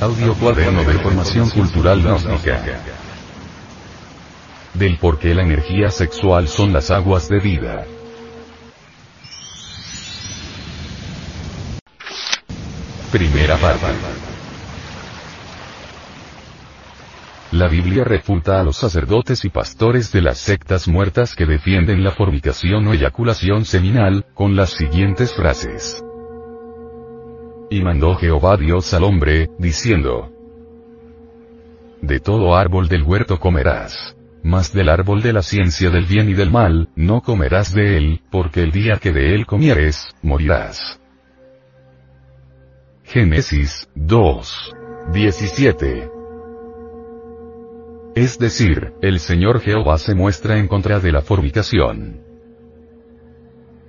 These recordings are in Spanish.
Audio cuaderno de formación cultural gnóstica. Del por qué la energía sexual son las aguas de vida. Primera parte. La Biblia refuta a los sacerdotes y pastores de las sectas muertas que defienden la fornicación o eyaculación seminal, con las siguientes frases. Y mandó Jehová Dios al hombre, diciendo, De todo árbol del huerto comerás. Mas del árbol de la ciencia del bien y del mal, no comerás de él, porque el día que de él comieres, morirás. Génesis 2. 17. Es decir, el Señor Jehová se muestra en contra de la fornicación.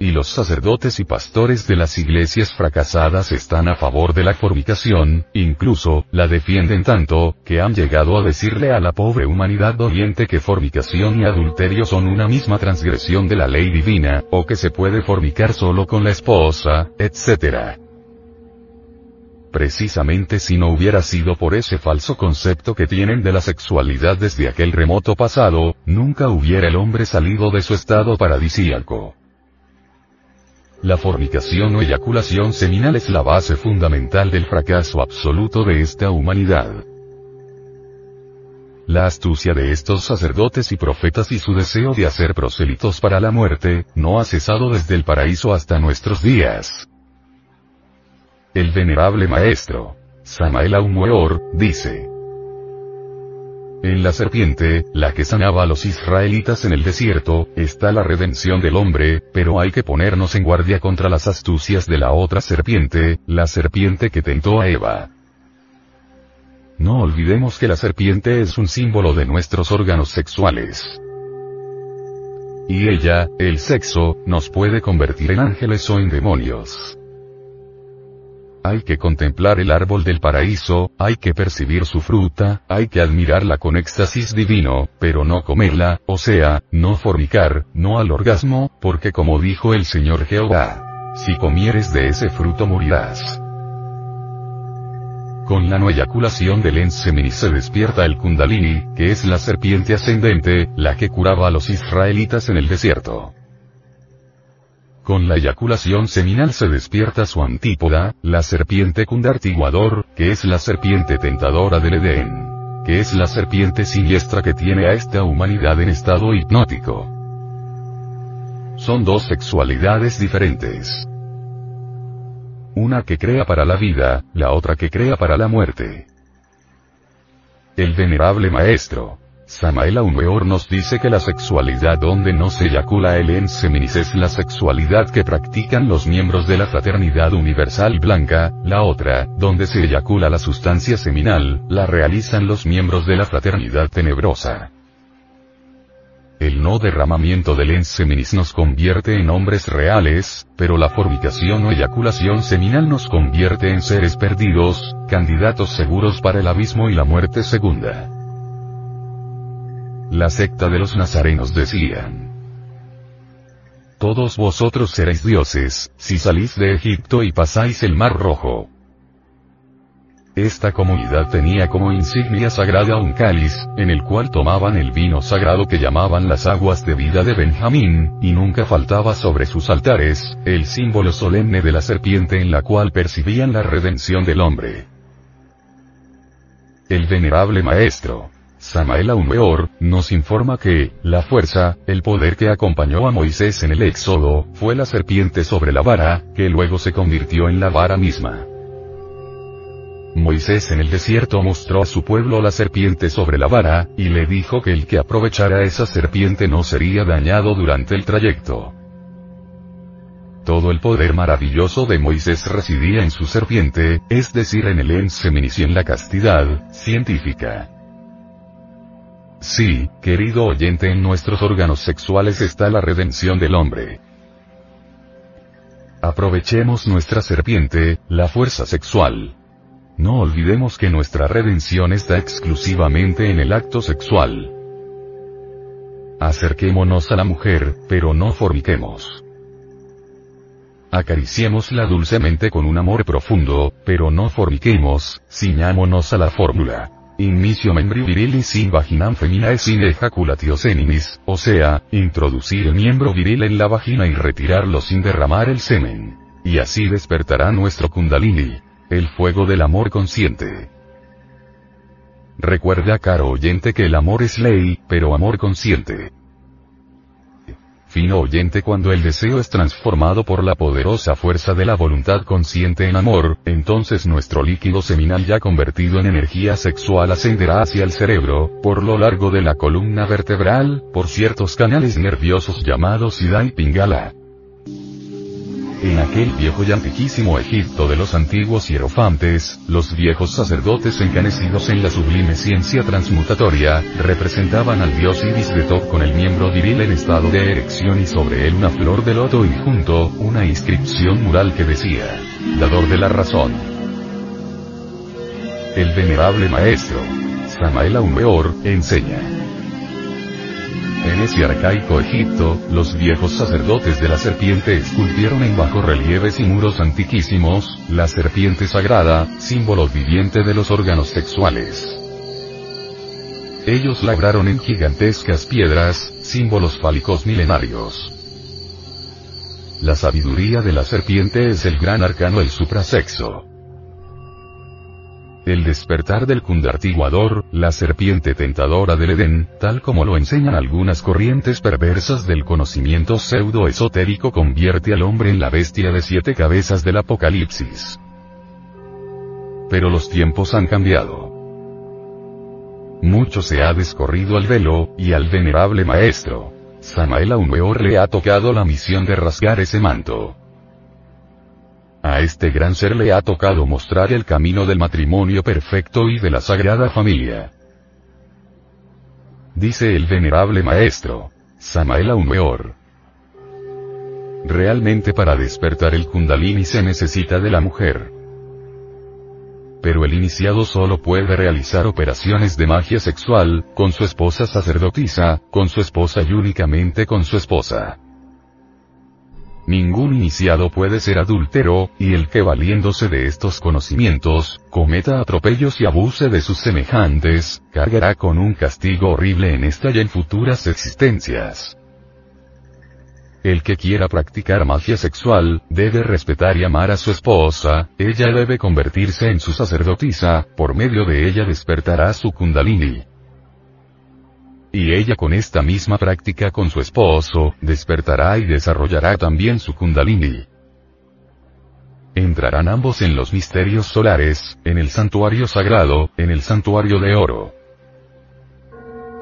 Y los sacerdotes y pastores de las iglesias fracasadas están a favor de la fornicación, incluso, la defienden tanto, que han llegado a decirle a la pobre humanidad doliente que fornicación y adulterio son una misma transgresión de la ley divina, o que se puede fornicar solo con la esposa, etc. Precisamente si no hubiera sido por ese falso concepto que tienen de la sexualidad desde aquel remoto pasado, nunca hubiera el hombre salido de su estado paradisíaco. La fornicación o eyaculación seminal es la base fundamental del fracaso absoluto de esta humanidad. La astucia de estos sacerdotes y profetas y su deseo de hacer prosélitos para la muerte, no ha cesado desde el paraíso hasta nuestros días. El venerable maestro, Samael Aumueor, dice, en la serpiente, la que sanaba a los israelitas en el desierto, está la redención del hombre, pero hay que ponernos en guardia contra las astucias de la otra serpiente, la serpiente que tentó a Eva. No olvidemos que la serpiente es un símbolo de nuestros órganos sexuales. Y ella, el sexo, nos puede convertir en ángeles o en demonios. Hay que contemplar el árbol del paraíso, hay que percibir su fruta, hay que admirarla con éxtasis divino, pero no comerla, o sea, no fornicar, no al orgasmo, porque como dijo el Señor Jehová, si comieres de ese fruto morirás. Con la no eyaculación del enseminis se despierta el kundalini, que es la serpiente ascendente, la que curaba a los israelitas en el desierto. Con la eyaculación seminal se despierta su antípoda, la serpiente cundartiguador, que es la serpiente tentadora del Edén. Que es la serpiente siniestra que tiene a esta humanidad en estado hipnótico. Son dos sexualidades diferentes. Una que crea para la vida, la otra que crea para la muerte. El venerable maestro, Samael Aumeor nos dice que la sexualidad donde no se eyacula el enseminis es la sexualidad que practican los miembros de la fraternidad universal blanca, la otra, donde se eyacula la sustancia seminal, la realizan los miembros de la fraternidad tenebrosa. El no derramamiento del enseminis nos convierte en hombres reales, pero la fornicación o eyaculación seminal nos convierte en seres perdidos, candidatos seguros para el abismo y la muerte segunda. La secta de los nazarenos decían. Todos vosotros seréis dioses, si salís de Egipto y pasáis el mar rojo. Esta comunidad tenía como insignia sagrada un cáliz, en el cual tomaban el vino sagrado que llamaban las aguas de vida de Benjamín, y nunca faltaba sobre sus altares, el símbolo solemne de la serpiente en la cual percibían la redención del hombre. El venerable maestro, Samael Aumeor, nos informa que, la fuerza, el poder que acompañó a Moisés en el Éxodo, fue la serpiente sobre la vara, que luego se convirtió en la vara misma. Moisés en el desierto mostró a su pueblo la serpiente sobre la vara, y le dijo que el que aprovechara esa serpiente no sería dañado durante el trayecto. Todo el poder maravilloso de Moisés residía en su serpiente, es decir en el enseminis y en la castidad, científica. Sí, querido oyente, en nuestros órganos sexuales está la redención del hombre. Aprovechemos nuestra serpiente, la fuerza sexual. No olvidemos que nuestra redención está exclusivamente en el acto sexual. Acerquémonos a la mujer, pero no forniquemos. Acariciémosla dulcemente con un amor profundo, pero no forniquemos, ciñámonos a la fórmula. Inicio membri virilis sin vaginam feminae sin ejaculatio seninis, o sea, introducir el miembro viril en la vagina y retirarlo sin derramar el semen. Y así despertará nuestro kundalini, el fuego del amor consciente. Recuerda caro oyente que el amor es ley, pero amor consciente. Fino oyente cuando el deseo es transformado por la poderosa fuerza de la voluntad consciente en amor, entonces nuestro líquido seminal ya convertido en energía sexual ascenderá hacia el cerebro, por lo largo de la columna vertebral, por ciertos canales nerviosos llamados Ida y Pingala. En aquel viejo y antiquísimo Egipto de los antiguos hierofantes, los viejos sacerdotes encanecidos en la sublime ciencia transmutatoria, representaban al dios Ibis de Top con el miembro viril en estado de erección y sobre él una flor de loto y junto, una inscripción mural que decía, Dador de la razón. El venerable maestro, Samael Aumeor, enseña. En ese arcaico Egipto, los viejos sacerdotes de la serpiente esculpieron en bajo relieves y muros antiquísimos, la serpiente sagrada, símbolo viviente de los órganos sexuales. Ellos labraron en gigantescas piedras, símbolos fálicos milenarios. La sabiduría de la serpiente es el gran arcano el suprasexo. El despertar del kundartiguador, la serpiente tentadora del Edén, tal como lo enseñan algunas corrientes perversas del conocimiento pseudo-esotérico convierte al hombre en la bestia de siete cabezas del Apocalipsis. Pero los tiempos han cambiado. Mucho se ha descorrido al velo, y al venerable maestro. Samael Aumeor le ha tocado la misión de rasgar ese manto. A este gran ser le ha tocado mostrar el camino del matrimonio perfecto y de la sagrada familia. Dice el venerable maestro, Samael Aumeor. Realmente para despertar el kundalini se necesita de la mujer. Pero el iniciado solo puede realizar operaciones de magia sexual, con su esposa sacerdotisa, con su esposa y únicamente con su esposa. Ningún iniciado puede ser adúltero, y el que valiéndose de estos conocimientos, cometa atropellos y abuse de sus semejantes, cargará con un castigo horrible en esta y en futuras existencias. El que quiera practicar magia sexual, debe respetar y amar a su esposa, ella debe convertirse en su sacerdotisa, por medio de ella despertará su kundalini. Y ella con esta misma práctica con su esposo, despertará y desarrollará también su kundalini. Entrarán ambos en los misterios solares, en el santuario sagrado, en el santuario de oro.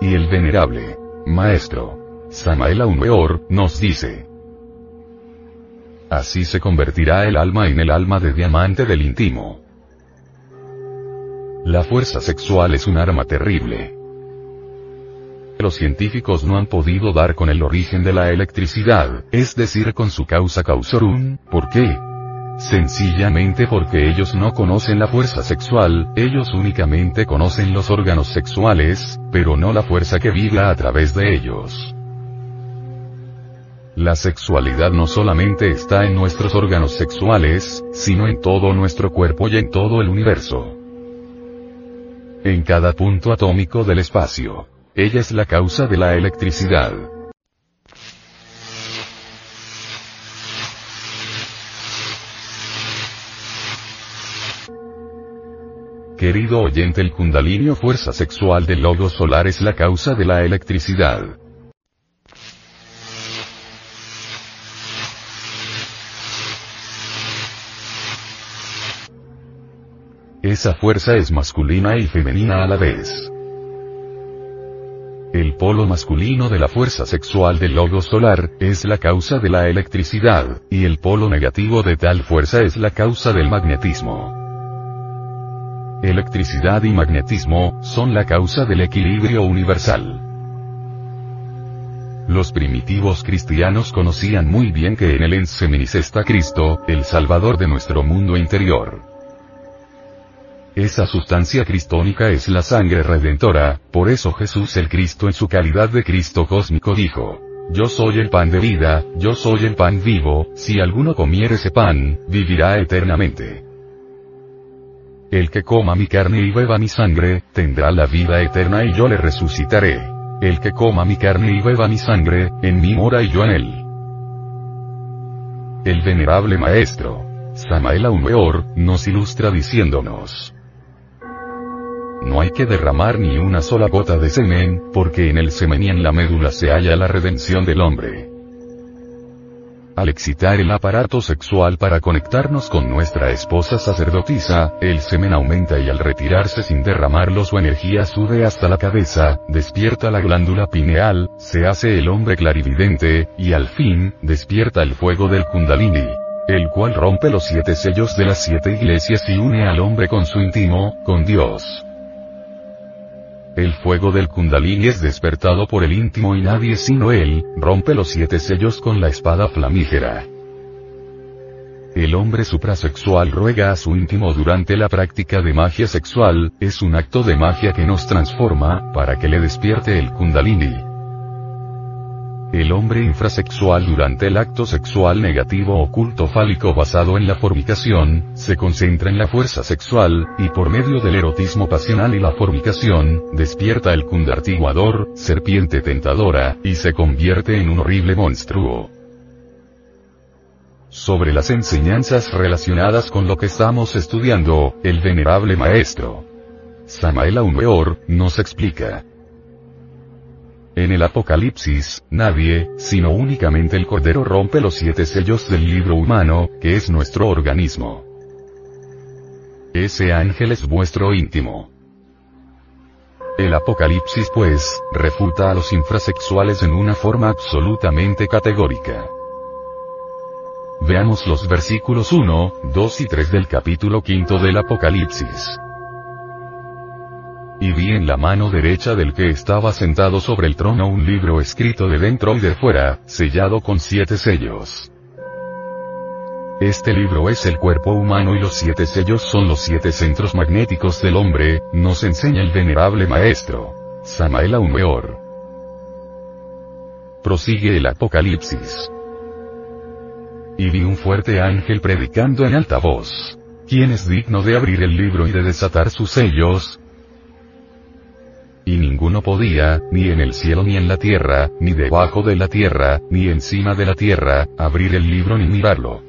Y el venerable, maestro, Samael Aumeor, nos dice. Así se convertirá el alma en el alma de diamante del íntimo. La fuerza sexual es un arma terrible los científicos no han podido dar con el origen de la electricidad, es decir, con su causa causorum, ¿por qué? Sencillamente porque ellos no conocen la fuerza sexual, ellos únicamente conocen los órganos sexuales, pero no la fuerza que vibra a través de ellos. La sexualidad no solamente está en nuestros órganos sexuales, sino en todo nuestro cuerpo y en todo el universo. En cada punto atómico del espacio. Ella es la causa de la electricidad. Querido oyente, el kundalini fuerza sexual del logo solar es la causa de la electricidad. Esa fuerza es masculina y femenina a la vez. El polo masculino de la fuerza sexual del logo solar, es la causa de la electricidad, y el polo negativo de tal fuerza es la causa del magnetismo. Electricidad y magnetismo, son la causa del equilibrio universal. Los primitivos cristianos conocían muy bien que en el enseminis está Cristo, el Salvador de nuestro mundo interior. Esa sustancia cristónica es la sangre redentora, por eso Jesús el Cristo en su calidad de Cristo cósmico dijo, yo soy el pan de vida, yo soy el pan vivo, si alguno comiere ese pan, vivirá eternamente. El que coma mi carne y beba mi sangre, tendrá la vida eterna y yo le resucitaré. El que coma mi carne y beba mi sangre, en mí mora y yo en él. El venerable maestro, Samael Aumeor, nos ilustra diciéndonos. No hay que derramar ni una sola gota de semen, porque en el semen y en la médula se halla la redención del hombre. Al excitar el aparato sexual para conectarnos con nuestra esposa sacerdotisa, el semen aumenta y al retirarse sin derramarlo su energía sube hasta la cabeza, despierta la glándula pineal, se hace el hombre clarividente, y al fin, despierta el fuego del kundalini el cual rompe los siete sellos de las siete iglesias y une al hombre con su íntimo, con Dios. El fuego del Kundalini es despertado por el íntimo y nadie sino él, rompe los siete sellos con la espada flamígera. El hombre suprasexual ruega a su íntimo durante la práctica de magia sexual, es un acto de magia que nos transforma, para que le despierte el Kundalini. El hombre infrasexual durante el acto sexual negativo oculto fálico basado en la fornicación, se concentra en la fuerza sexual, y por medio del erotismo pasional y la fornicación, despierta el kundartiguador, serpiente tentadora, y se convierte en un horrible monstruo. Sobre las enseñanzas relacionadas con lo que estamos estudiando, el venerable maestro Samael Aumeor, nos explica. En el Apocalipsis, nadie, sino únicamente el Cordero rompe los siete sellos del libro humano, que es nuestro organismo. Ese ángel es vuestro íntimo. El Apocalipsis pues, refuta a los infrasexuales en una forma absolutamente categórica. Veamos los versículos 1, 2 y 3 del capítulo quinto del Apocalipsis. Y vi en la mano derecha del que estaba sentado sobre el trono un libro escrito de dentro y de fuera, sellado con siete sellos. Este libro es el cuerpo humano y los siete sellos son los siete centros magnéticos del hombre, nos enseña el venerable maestro. Samael Aumeor. Prosigue el Apocalipsis. Y vi un fuerte ángel predicando en alta voz. ¿Quién es digno de abrir el libro y de desatar sus sellos? Y ninguno podía, ni en el cielo ni en la tierra, ni debajo de la tierra, ni encima de la tierra, abrir el libro ni mirarlo.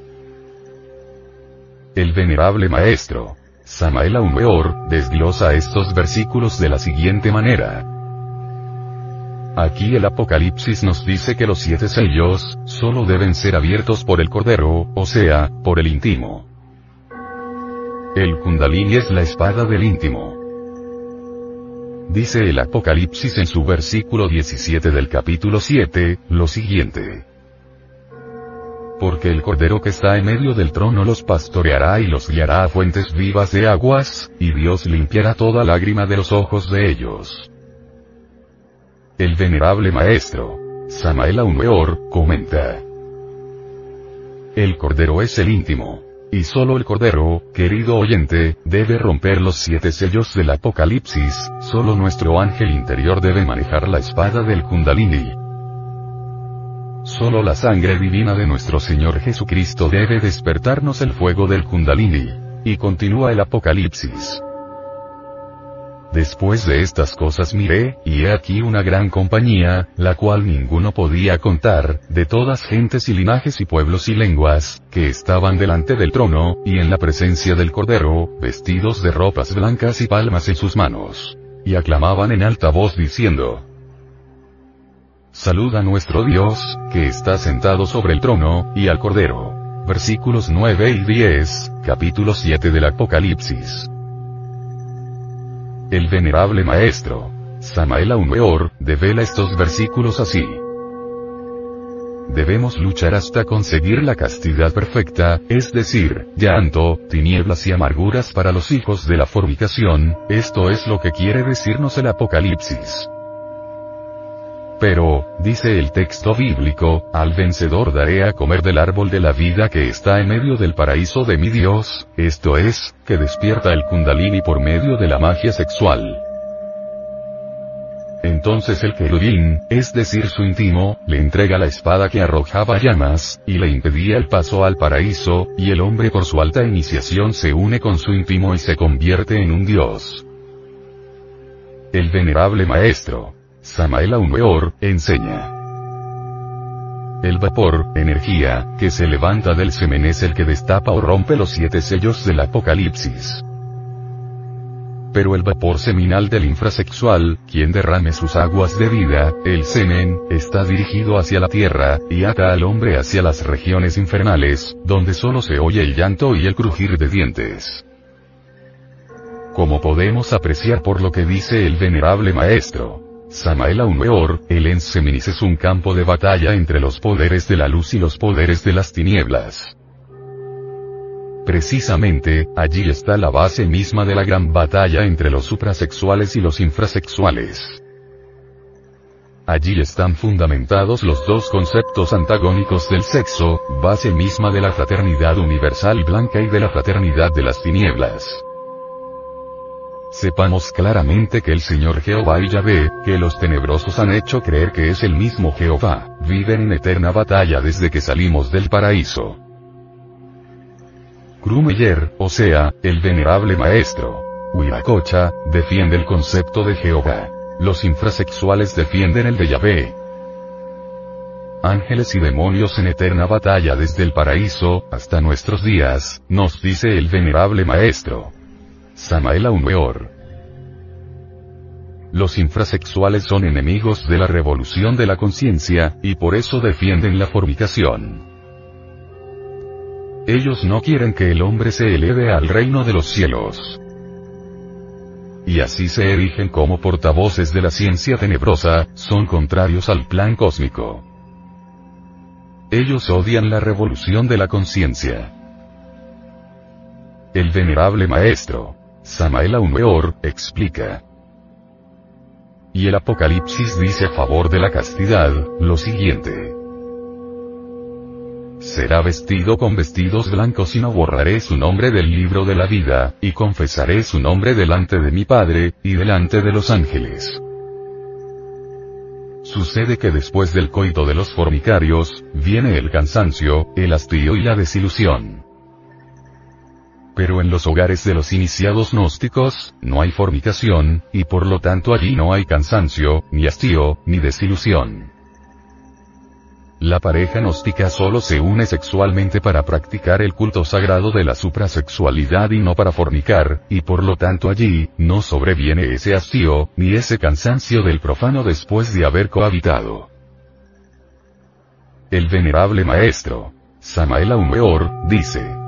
El venerable maestro, Samael Aumeor, desglosa estos versículos de la siguiente manera. Aquí el Apocalipsis nos dice que los siete sellos, solo deben ser abiertos por el Cordero, o sea, por el íntimo. El Kundalini es la espada del íntimo. Dice el Apocalipsis en su versículo 17 del capítulo 7, lo siguiente. Porque el Cordero que está en medio del trono los pastoreará y los guiará a fuentes vivas de aguas, y Dios limpiará toda lágrima de los ojos de ellos. El venerable maestro, Samael Aumeor, comenta. El Cordero es el íntimo. Y solo el Cordero, querido oyente, debe romper los siete sellos del Apocalipsis, solo nuestro ángel interior debe manejar la espada del Kundalini. Solo la sangre divina de nuestro Señor Jesucristo debe despertarnos el fuego del Kundalini. Y continúa el Apocalipsis. Después de estas cosas miré, y he aquí una gran compañía, la cual ninguno podía contar, de todas gentes y linajes y pueblos y lenguas, que estaban delante del trono, y en la presencia del Cordero, vestidos de ropas blancas y palmas en sus manos. Y aclamaban en alta voz diciendo, Saluda a nuestro Dios, que está sentado sobre el trono, y al Cordero. Versículos 9 y 10, capítulo 7 del Apocalipsis. El venerable maestro, Samael Aumeor, devela estos versículos así. Debemos luchar hasta conseguir la castidad perfecta, es decir, llanto, tinieblas y amarguras para los hijos de la fornicación, esto es lo que quiere decirnos el Apocalipsis. Pero, dice el texto bíblico, al vencedor daré a comer del árbol de la vida que está en medio del paraíso de mi Dios, esto es, que despierta el kundalini por medio de la magia sexual. Entonces el querubín, es decir su íntimo, le entrega la espada que arrojaba llamas, y le impedía el paso al paraíso, y el hombre por su alta iniciación se une con su íntimo y se convierte en un dios. El venerable maestro, Samael Aumeor, enseña. El vapor, energía, que se levanta del semen es el que destapa o rompe los siete sellos del Apocalipsis. Pero el vapor seminal del infrasexual, quien derrame sus aguas de vida, el semen, está dirigido hacia la tierra, y ata al hombre hacia las regiones infernales, donde solo se oye el llanto y el crujir de dientes. Como podemos apreciar por lo que dice el venerable maestro, Samael Aumeor, el Enseminis es un campo de batalla entre los poderes de la luz y los poderes de las tinieblas. Precisamente, allí está la base misma de la gran batalla entre los suprasexuales y los infrasexuales. Allí están fundamentados los dos conceptos antagónicos del sexo, base misma de la fraternidad universal blanca y de la fraternidad de las tinieblas. Sepamos claramente que el Señor Jehová y Yahvé, que los tenebrosos han hecho creer que es el mismo Jehová, viven en eterna batalla desde que salimos del paraíso. Krumeyer, o sea, el venerable maestro, Huiracocha, defiende el concepto de Jehová. Los infrasexuales defienden el de Yahvé. Ángeles y demonios en eterna batalla desde el paraíso, hasta nuestros días, nos dice el venerable maestro. Samael Aumeor. Los infrasexuales son enemigos de la revolución de la conciencia, y por eso defienden la fornicación. Ellos no quieren que el hombre se eleve al reino de los cielos. Y así se erigen como portavoces de la ciencia tenebrosa, son contrarios al plan cósmico. Ellos odian la revolución de la conciencia. El venerable maestro, Samael Aumeor, explica. Y el Apocalipsis dice a favor de la castidad, lo siguiente. Será vestido con vestidos blancos y no borraré su nombre del libro de la vida, y confesaré su nombre delante de mi Padre, y delante de los ángeles. Sucede que después del coito de los fornicarios, viene el cansancio, el hastío y la desilusión. Pero en los hogares de los iniciados gnósticos, no hay fornicación, y por lo tanto allí no hay cansancio, ni hastío, ni desilusión. La pareja gnóstica solo se une sexualmente para practicar el culto sagrado de la suprasexualidad y no para fornicar, y por lo tanto allí, no sobreviene ese hastío, ni ese cansancio del profano después de haber cohabitado. El venerable maestro, Samael Aumeor, dice,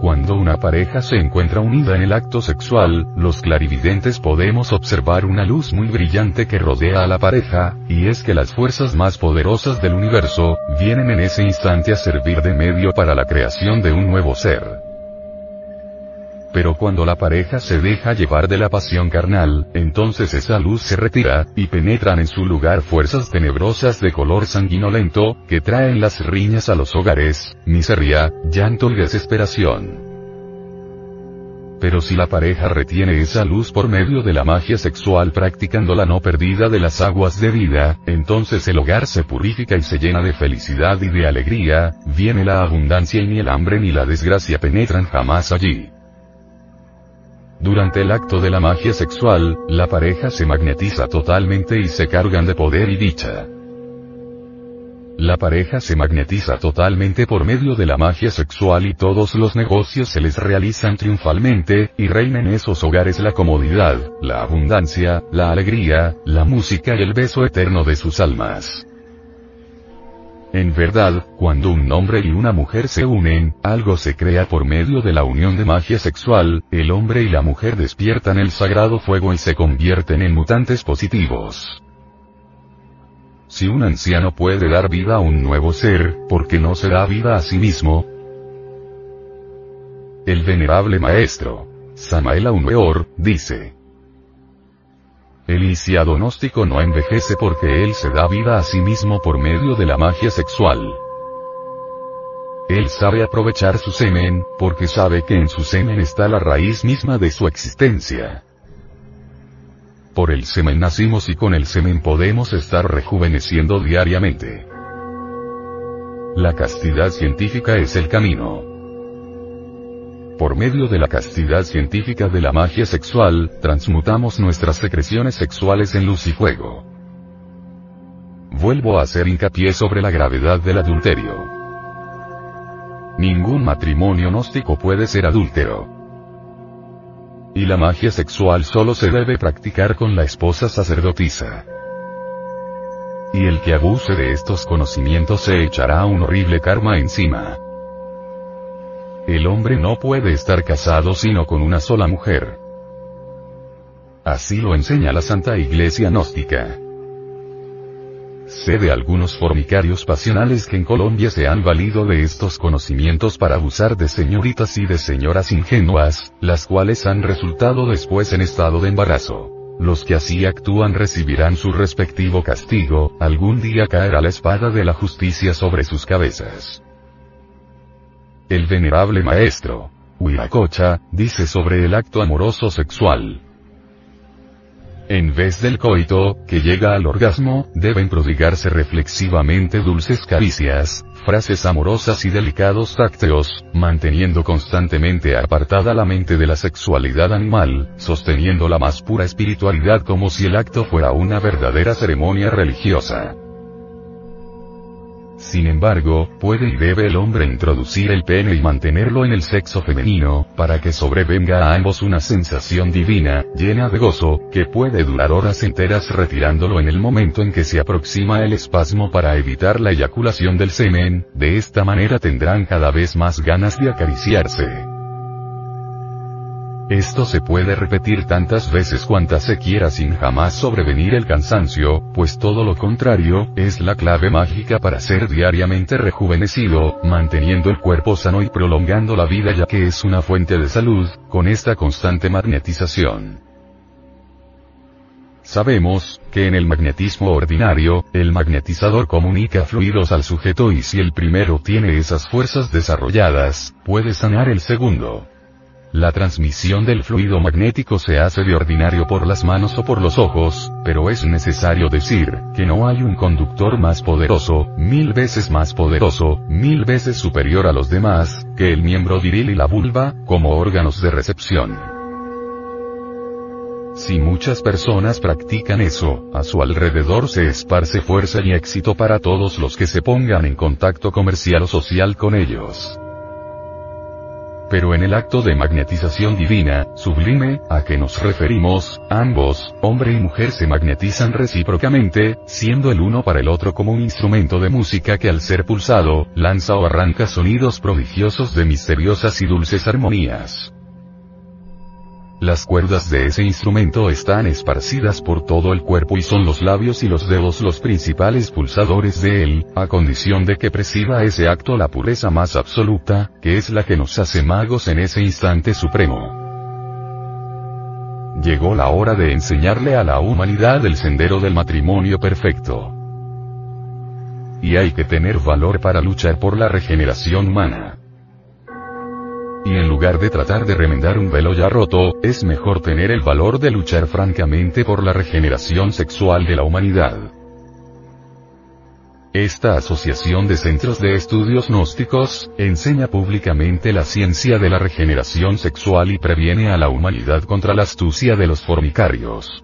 cuando una pareja se encuentra unida en el acto sexual, los clarividentes podemos observar una luz muy brillante que rodea a la pareja, y es que las fuerzas más poderosas del universo, vienen en ese instante a servir de medio para la creación de un nuevo ser. Pero cuando la pareja se deja llevar de la pasión carnal, entonces esa luz se retira, y penetran en su lugar fuerzas tenebrosas de color sanguinolento, que traen las riñas a los hogares, miseria, llanto y desesperación. Pero si la pareja retiene esa luz por medio de la magia sexual practicando la no perdida de las aguas de vida, entonces el hogar se purifica y se llena de felicidad y de alegría, viene la abundancia y ni el hambre ni la desgracia penetran jamás allí. Durante el acto de la magia sexual, la pareja se magnetiza totalmente y se cargan de poder y dicha. La pareja se magnetiza totalmente por medio de la magia sexual y todos los negocios se les realizan triunfalmente, y reina en esos hogares la comodidad, la abundancia, la alegría, la música y el beso eterno de sus almas. En verdad, cuando un hombre y una mujer se unen, algo se crea por medio de la unión de magia sexual, el hombre y la mujer despiertan el sagrado fuego y se convierten en mutantes positivos. Si un anciano puede dar vida a un nuevo ser, ¿por qué no se da vida a sí mismo? El venerable maestro, Samael Aumeor, dice, el iniciado gnóstico no envejece porque él se da vida a sí mismo por medio de la magia sexual. Él sabe aprovechar su semen, porque sabe que en su semen está la raíz misma de su existencia. por el semen nacimos y con el semen podemos estar rejuveneciendo diariamente. La castidad científica es el camino. Por medio de la castidad científica de la magia sexual, transmutamos nuestras secreciones sexuales en luz y fuego. Vuelvo a hacer hincapié sobre la gravedad del adulterio. Ningún matrimonio gnóstico puede ser adúltero. Y la magia sexual solo se debe practicar con la esposa sacerdotisa. Y el que abuse de estos conocimientos se echará un horrible karma encima. El hombre no puede estar casado sino con una sola mujer. Así lo enseña la Santa Iglesia Gnóstica. Sé de algunos formicarios pasionales que en Colombia se han valido de estos conocimientos para abusar de señoritas y de señoras ingenuas, las cuales han resultado después en estado de embarazo. Los que así actúan recibirán su respectivo castigo, algún día caerá la espada de la justicia sobre sus cabezas. El venerable maestro, Huiracocha, dice sobre el acto amoroso sexual. En vez del coito, que llega al orgasmo, deben prodigarse reflexivamente dulces caricias, frases amorosas y delicados tácteos, manteniendo constantemente apartada la mente de la sexualidad animal, sosteniendo la más pura espiritualidad como si el acto fuera una verdadera ceremonia religiosa. Sin embargo, puede y debe el hombre introducir el pene y mantenerlo en el sexo femenino, para que sobrevenga a ambos una sensación divina, llena de gozo, que puede durar horas enteras retirándolo en el momento en que se aproxima el espasmo para evitar la eyaculación del semen, de esta manera tendrán cada vez más ganas de acariciarse. Esto se puede repetir tantas veces cuantas se quiera sin jamás sobrevenir el cansancio, pues todo lo contrario, es la clave mágica para ser diariamente rejuvenecido, manteniendo el cuerpo sano y prolongando la vida ya que es una fuente de salud, con esta constante magnetización. Sabemos, que en el magnetismo ordinario, el magnetizador comunica fluidos al sujeto y si el primero tiene esas fuerzas desarrolladas, puede sanar el segundo. La transmisión del fluido magnético se hace de ordinario por las manos o por los ojos, pero es necesario decir, que no hay un conductor más poderoso, mil veces más poderoso, mil veces superior a los demás, que el miembro viril y la vulva, como órganos de recepción. Si muchas personas practican eso, a su alrededor se esparce fuerza y éxito para todos los que se pongan en contacto comercial o social con ellos pero en el acto de magnetización divina, sublime, a que nos referimos, ambos, hombre y mujer se magnetizan recíprocamente, siendo el uno para el otro como un instrumento de música que al ser pulsado, lanza o arranca sonidos prodigiosos de misteriosas y dulces armonías. Las cuerdas de ese instrumento están esparcidas por todo el cuerpo y son los labios y los dedos los principales pulsadores de él, a condición de que presida ese acto la pureza más absoluta, que es la que nos hace magos en ese instante supremo. Llegó la hora de enseñarle a la humanidad el sendero del matrimonio perfecto. Y hay que tener valor para luchar por la regeneración humana. Y en lugar de tratar de remendar un velo ya roto, es mejor tener el valor de luchar francamente por la regeneración sexual de la humanidad. Esta Asociación de Centros de Estudios Gnósticos, enseña públicamente la ciencia de la regeneración sexual y previene a la humanidad contra la astucia de los formicarios.